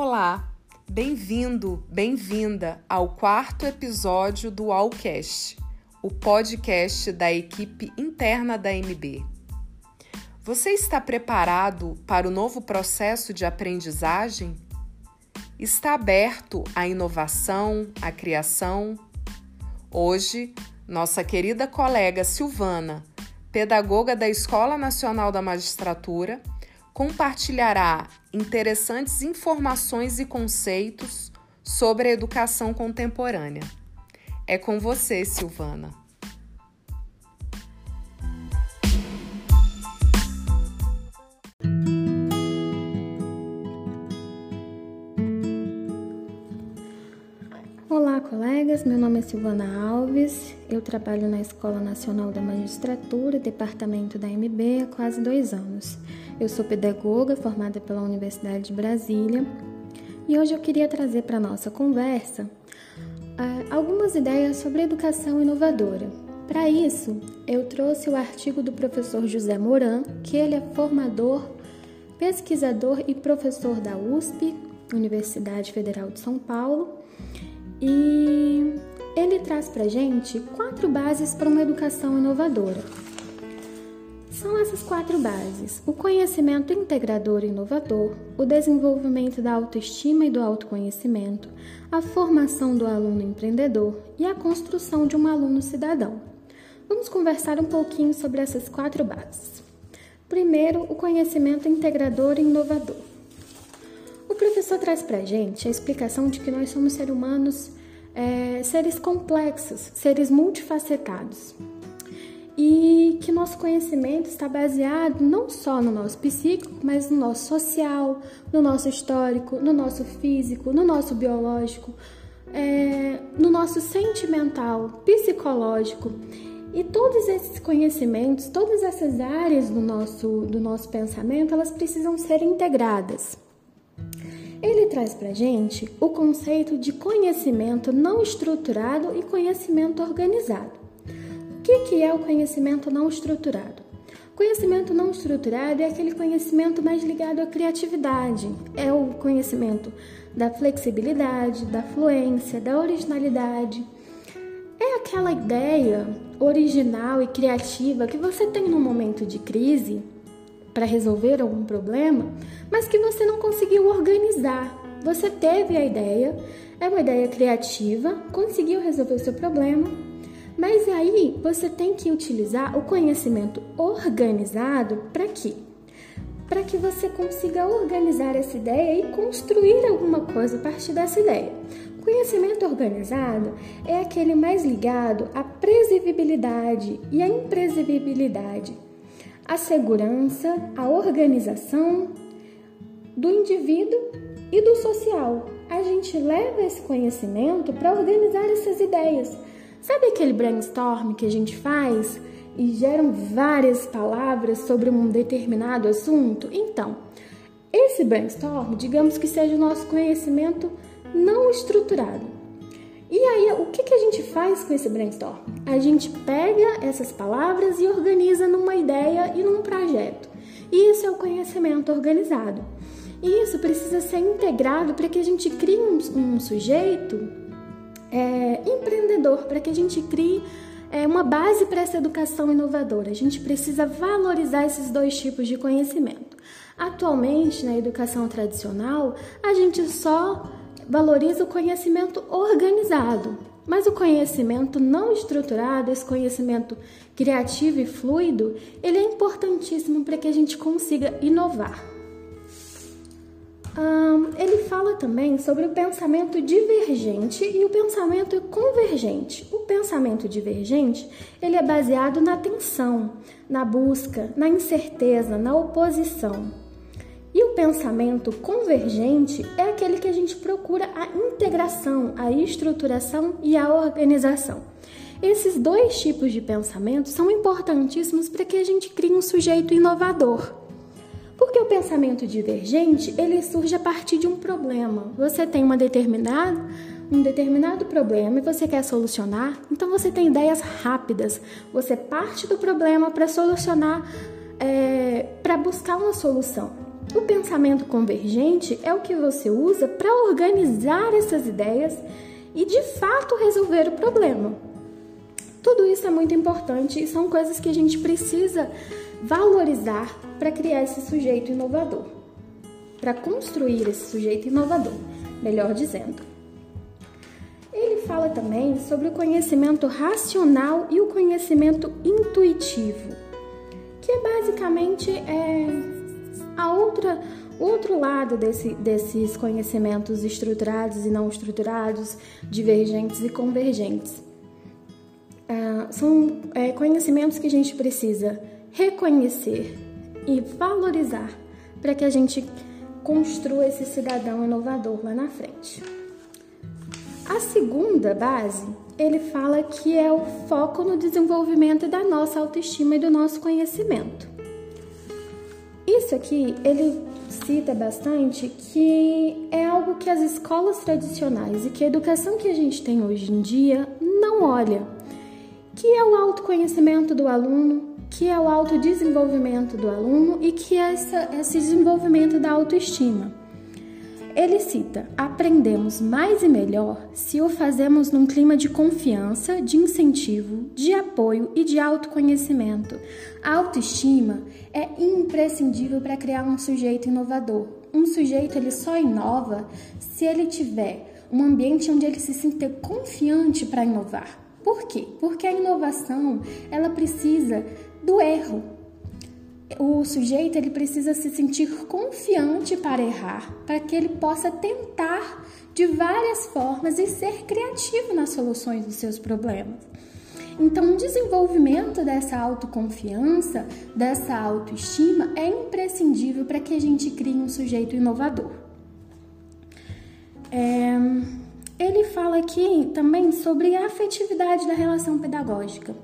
Olá, bem-vindo, bem-vinda ao quarto episódio do Allcast, o podcast da equipe interna da MB. Você está preparado para o novo processo de aprendizagem? Está aberto à inovação, à criação? Hoje, nossa querida colega Silvana, pedagoga da Escola Nacional da Magistratura, compartilhará interessantes informações e conceitos sobre a educação contemporânea. É com você, Silvana. Olá, colegas. Meu nome é Silvana Alves. Eu trabalho na Escola Nacional da Magistratura, departamento da MB, há quase dois anos. Eu sou pedagoga formada pela Universidade de Brasília e hoje eu queria trazer para nossa conversa uh, algumas ideias sobre educação inovadora. Para isso, eu trouxe o artigo do professor José Moran, que ele é formador, pesquisador e professor da USP, Universidade Federal de São Paulo, e ele traz para gente quatro bases para uma educação inovadora. São essas quatro bases: o conhecimento integrador e inovador, o desenvolvimento da autoestima e do autoconhecimento, a formação do aluno empreendedor e a construção de um aluno cidadão. Vamos conversar um pouquinho sobre essas quatro bases. Primeiro, o conhecimento integrador e inovador. O professor traz para a gente a explicação de que nós somos seres humanos, é, seres complexos, seres multifacetados e que nosso conhecimento está baseado não só no nosso psíquico, mas no nosso social, no nosso histórico, no nosso físico, no nosso biológico, é, no nosso sentimental, psicológico. E todos esses conhecimentos, todas essas áreas do nosso, do nosso pensamento, elas precisam ser integradas. Ele traz para gente o conceito de conhecimento não estruturado e conhecimento organizado que, que é o conhecimento não estruturado? Conhecimento não estruturado é aquele conhecimento mais ligado à criatividade, é o conhecimento da flexibilidade, da fluência, da originalidade. É aquela ideia original e criativa que você tem num momento de crise para resolver algum problema, mas que você não conseguiu organizar. Você teve a ideia, é uma ideia criativa, conseguiu resolver o seu problema, mas aí você tem que utilizar o conhecimento organizado para quê? Para que você consiga organizar essa ideia e construir alguma coisa a partir dessa ideia. Conhecimento organizado é aquele mais ligado à previsibilidade e à imprevisibilidade, à segurança, à organização do indivíduo e do social. A gente leva esse conhecimento para organizar essas ideias Sabe aquele brainstorm que a gente faz e geram várias palavras sobre um determinado assunto? Então, esse brainstorm, digamos que seja o nosso conhecimento não estruturado. E aí, o que, que a gente faz com esse brainstorm? A gente pega essas palavras e organiza numa ideia e num projeto. E isso é o conhecimento organizado. E isso precisa ser integrado para que a gente crie um, um sujeito é, empreendedor, para que a gente crie é, uma base para essa educação inovadora. A gente precisa valorizar esses dois tipos de conhecimento. Atualmente, na educação tradicional, a gente só valoriza o conhecimento organizado, mas o conhecimento não estruturado, esse conhecimento criativo e fluido, ele é importantíssimo para que a gente consiga inovar. Ele fala também sobre o pensamento divergente e o pensamento convergente. O pensamento divergente ele é baseado na tensão, na busca, na incerteza, na oposição. E o pensamento convergente é aquele que a gente procura a integração, a estruturação e a organização. Esses dois tipos de pensamento são importantíssimos para que a gente crie um sujeito inovador. Porque o pensamento divergente, ele surge a partir de um problema. Você tem uma determinada, um determinado problema e você quer solucionar, então você tem ideias rápidas. Você parte do problema para solucionar, é, para buscar uma solução. O pensamento convergente é o que você usa para organizar essas ideias e de fato resolver o problema. Tudo isso é muito importante e são coisas que a gente precisa valorizar para criar esse sujeito inovador, para construir esse sujeito inovador, melhor dizendo. Ele fala também sobre o conhecimento racional e o conhecimento intuitivo, que é basicamente é, a outra outro lado desse, desses conhecimentos estruturados e não estruturados, divergentes e convergentes. Ah, são é, conhecimentos que a gente precisa reconhecer e valorizar para que a gente construa esse cidadão inovador lá na frente. A segunda base, ele fala que é o foco no desenvolvimento da nossa autoestima e do nosso conhecimento. Isso aqui, ele cita bastante que é algo que as escolas tradicionais e que a educação que a gente tem hoje em dia não olha, que é o autoconhecimento do aluno, que é o autodesenvolvimento do aluno e que é essa, esse desenvolvimento da autoestima. Ele cita: aprendemos mais e melhor se o fazemos num clima de confiança, de incentivo, de apoio e de autoconhecimento. A autoestima é imprescindível para criar um sujeito inovador. Um sujeito ele só inova se ele tiver um ambiente onde ele se sinta confiante para inovar. Por quê? Porque a inovação ela precisa do erro. O sujeito ele precisa se sentir confiante para errar, para que ele possa tentar de várias formas e ser criativo nas soluções dos seus problemas. Então, o desenvolvimento dessa autoconfiança, dessa autoestima é imprescindível para que a gente crie um sujeito inovador. É, ele fala aqui também sobre a afetividade da relação pedagógica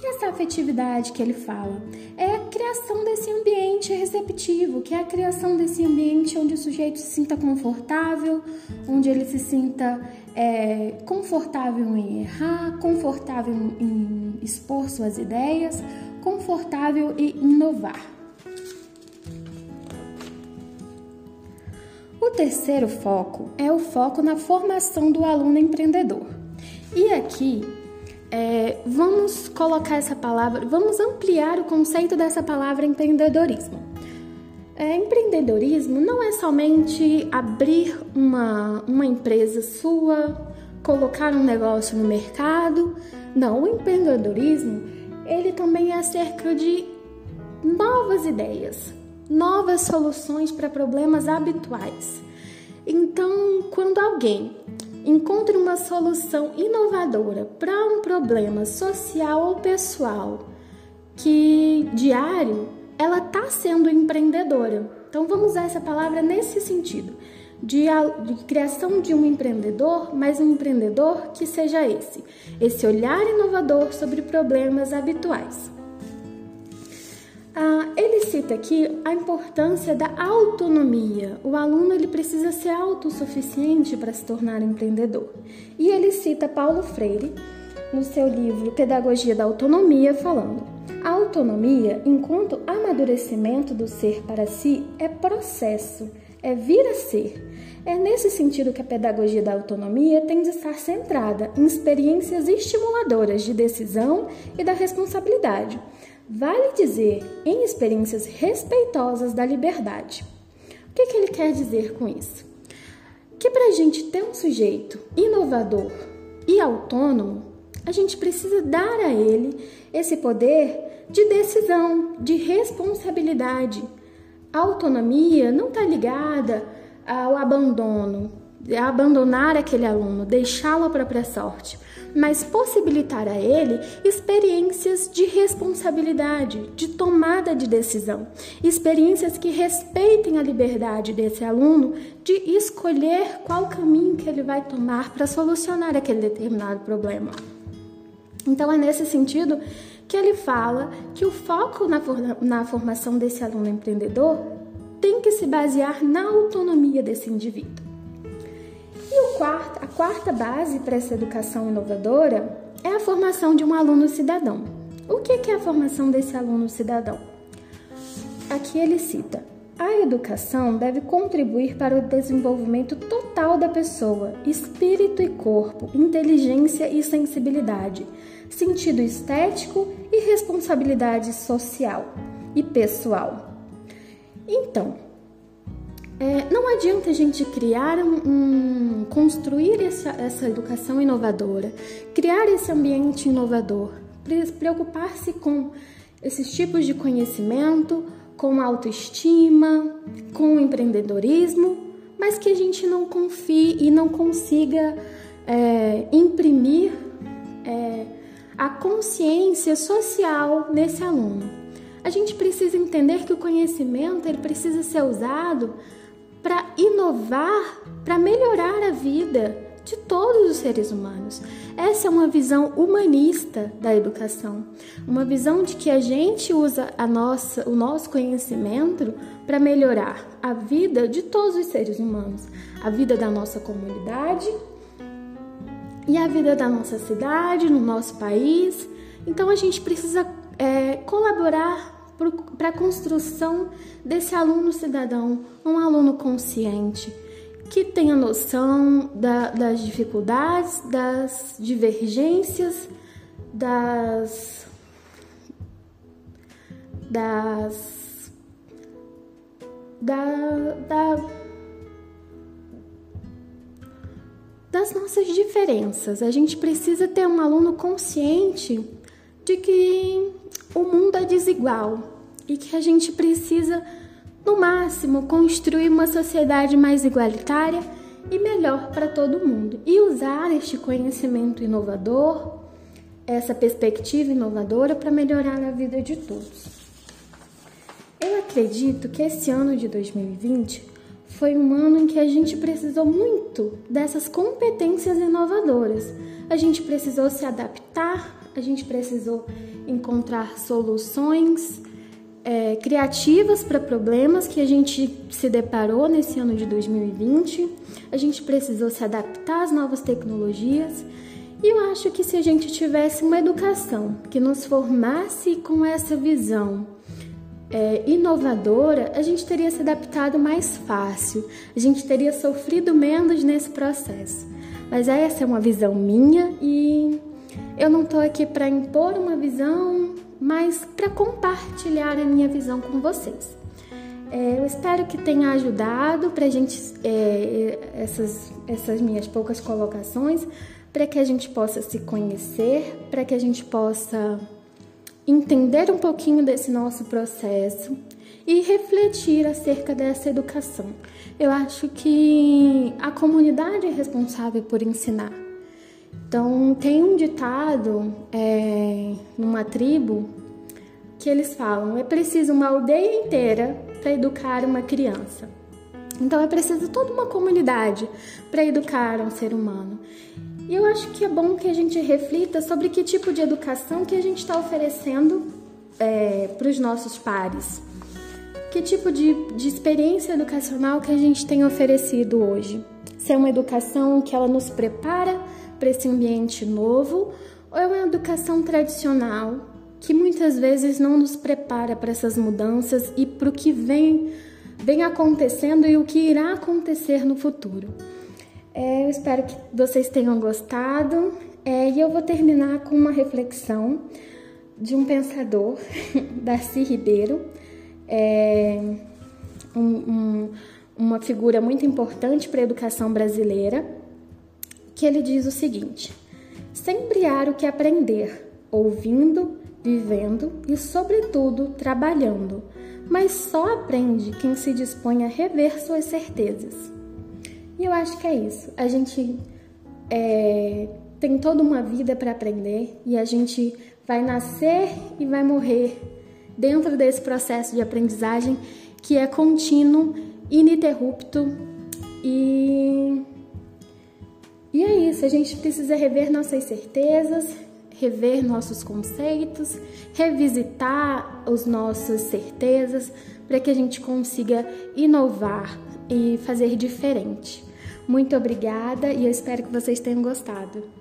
que é essa afetividade que ele fala? É a criação desse ambiente receptivo, que é a criação desse ambiente onde o sujeito se sinta confortável, onde ele se sinta é, confortável em errar, confortável em expor suas ideias, confortável em inovar. O terceiro foco é o foco na formação do aluno empreendedor. E aqui é, vamos colocar essa palavra, vamos ampliar o conceito dessa palavra empreendedorismo. É, empreendedorismo não é somente abrir uma, uma empresa sua, colocar um negócio no mercado. Não, o empreendedorismo ele também é acerca de novas ideias, novas soluções para problemas habituais. Então, quando alguém Encontre uma solução inovadora para um problema social ou pessoal que diário ela está sendo empreendedora. Então vamos usar essa palavra nesse sentido, de, de, criação de um empreendedor, mas um empreendedor que seja esse, esse olhar inovador sobre problemas habituais. Ah, ele cita aqui a importância da autonomia. O aluno ele precisa ser autossuficiente para se tornar empreendedor. E ele cita Paulo Freire no seu livro Pedagogia da Autonomia, falando: a autonomia, enquanto amadurecimento do ser para si, é processo, é vir a ser. É nesse sentido que a pedagogia da autonomia tem de estar centrada em experiências estimuladoras de decisão e da responsabilidade vale dizer em experiências respeitosas da liberdade. O que, que ele quer dizer com isso? Que para a gente ter um sujeito inovador e autônomo, a gente precisa dar a ele esse poder de decisão, de responsabilidade. A autonomia não está ligada ao abandono, abandonar aquele aluno, deixá-lo à própria sorte mas possibilitar a ele experiências de responsabilidade, de tomada de decisão, experiências que respeitem a liberdade desse aluno de escolher qual caminho que ele vai tomar para solucionar aquele determinado problema. Então é nesse sentido que ele fala que o foco na, na formação desse aluno empreendedor tem que se basear na autonomia desse indivíduo. Quarto, a quarta base para essa educação inovadora é a formação de um aluno cidadão. O que é a formação desse aluno cidadão? Aqui ele cita: A educação deve contribuir para o desenvolvimento total da pessoa, espírito e corpo, inteligência e sensibilidade, sentido estético e responsabilidade social e pessoal. Então, é, não adianta a gente criar um, um construir essa, essa educação inovadora, criar esse ambiente inovador, preocupar-se com esses tipos de conhecimento com autoestima, com empreendedorismo, mas que a gente não confie e não consiga é, imprimir é, a consciência social nesse aluno. A gente precisa entender que o conhecimento ele precisa ser usado para inovar, para melhorar a vida de todos os seres humanos. Essa é uma visão humanista da educação, uma visão de que a gente usa a nossa, o nosso conhecimento para melhorar a vida de todos os seres humanos, a vida da nossa comunidade e a vida da nossa cidade, no nosso país. Então a gente precisa é, colaborar a construção desse aluno cidadão, um aluno consciente que tenha noção da, das dificuldades, das divergências, das, das da, da, das nossas diferenças. A gente precisa ter um aluno consciente de que o mundo é desigual e que a gente precisa no máximo, construir uma sociedade mais igualitária e melhor para todo mundo. E usar este conhecimento inovador, essa perspectiva inovadora para melhorar a vida de todos. Eu acredito que esse ano de 2020 foi um ano em que a gente precisou muito dessas competências inovadoras. A gente precisou se adaptar, a gente precisou encontrar soluções é, criativas para problemas que a gente se deparou nesse ano de 2020. A gente precisou se adaptar às novas tecnologias. E eu acho que se a gente tivesse uma educação que nos formasse com essa visão é, inovadora, a gente teria se adaptado mais fácil, a gente teria sofrido menos nesse processo. Mas essa é uma visão minha e eu não estou aqui para impor uma visão mas para compartilhar a minha visão com vocês. É, eu espero que tenha ajudado para gente é, essas, essas minhas poucas colocações, para que a gente possa se conhecer, para que a gente possa entender um pouquinho desse nosso processo e refletir acerca dessa educação. Eu acho que a comunidade é responsável por ensinar. Então, tem um ditado é, numa tribo que eles falam: é preciso uma aldeia inteira para educar uma criança. Então, é preciso toda uma comunidade para educar um ser humano. E eu acho que é bom que a gente reflita sobre que tipo de educação que a gente está oferecendo é, para os nossos pares. Que tipo de, de experiência educacional que a gente tem oferecido hoje? Se é uma educação que ela nos prepara para esse ambiente novo ou é uma educação tradicional que muitas vezes não nos prepara para essas mudanças e para o que vem, vem acontecendo e o que irá acontecer no futuro. É, eu espero que vocês tenham gostado é, e eu vou terminar com uma reflexão de um pensador, Darcy Ribeiro, é, um, um, uma figura muito importante para a educação brasileira que ele diz o seguinte: sempre há o que aprender, ouvindo, vivendo e, sobretudo, trabalhando, mas só aprende quem se dispõe a rever suas certezas. E eu acho que é isso. A gente é, tem toda uma vida para aprender e a gente vai nascer e vai morrer dentro desse processo de aprendizagem que é contínuo, ininterrupto e e é isso, a gente precisa rever nossas certezas, rever nossos conceitos, revisitar as nossas certezas para que a gente consiga inovar e fazer diferente. Muito obrigada e eu espero que vocês tenham gostado.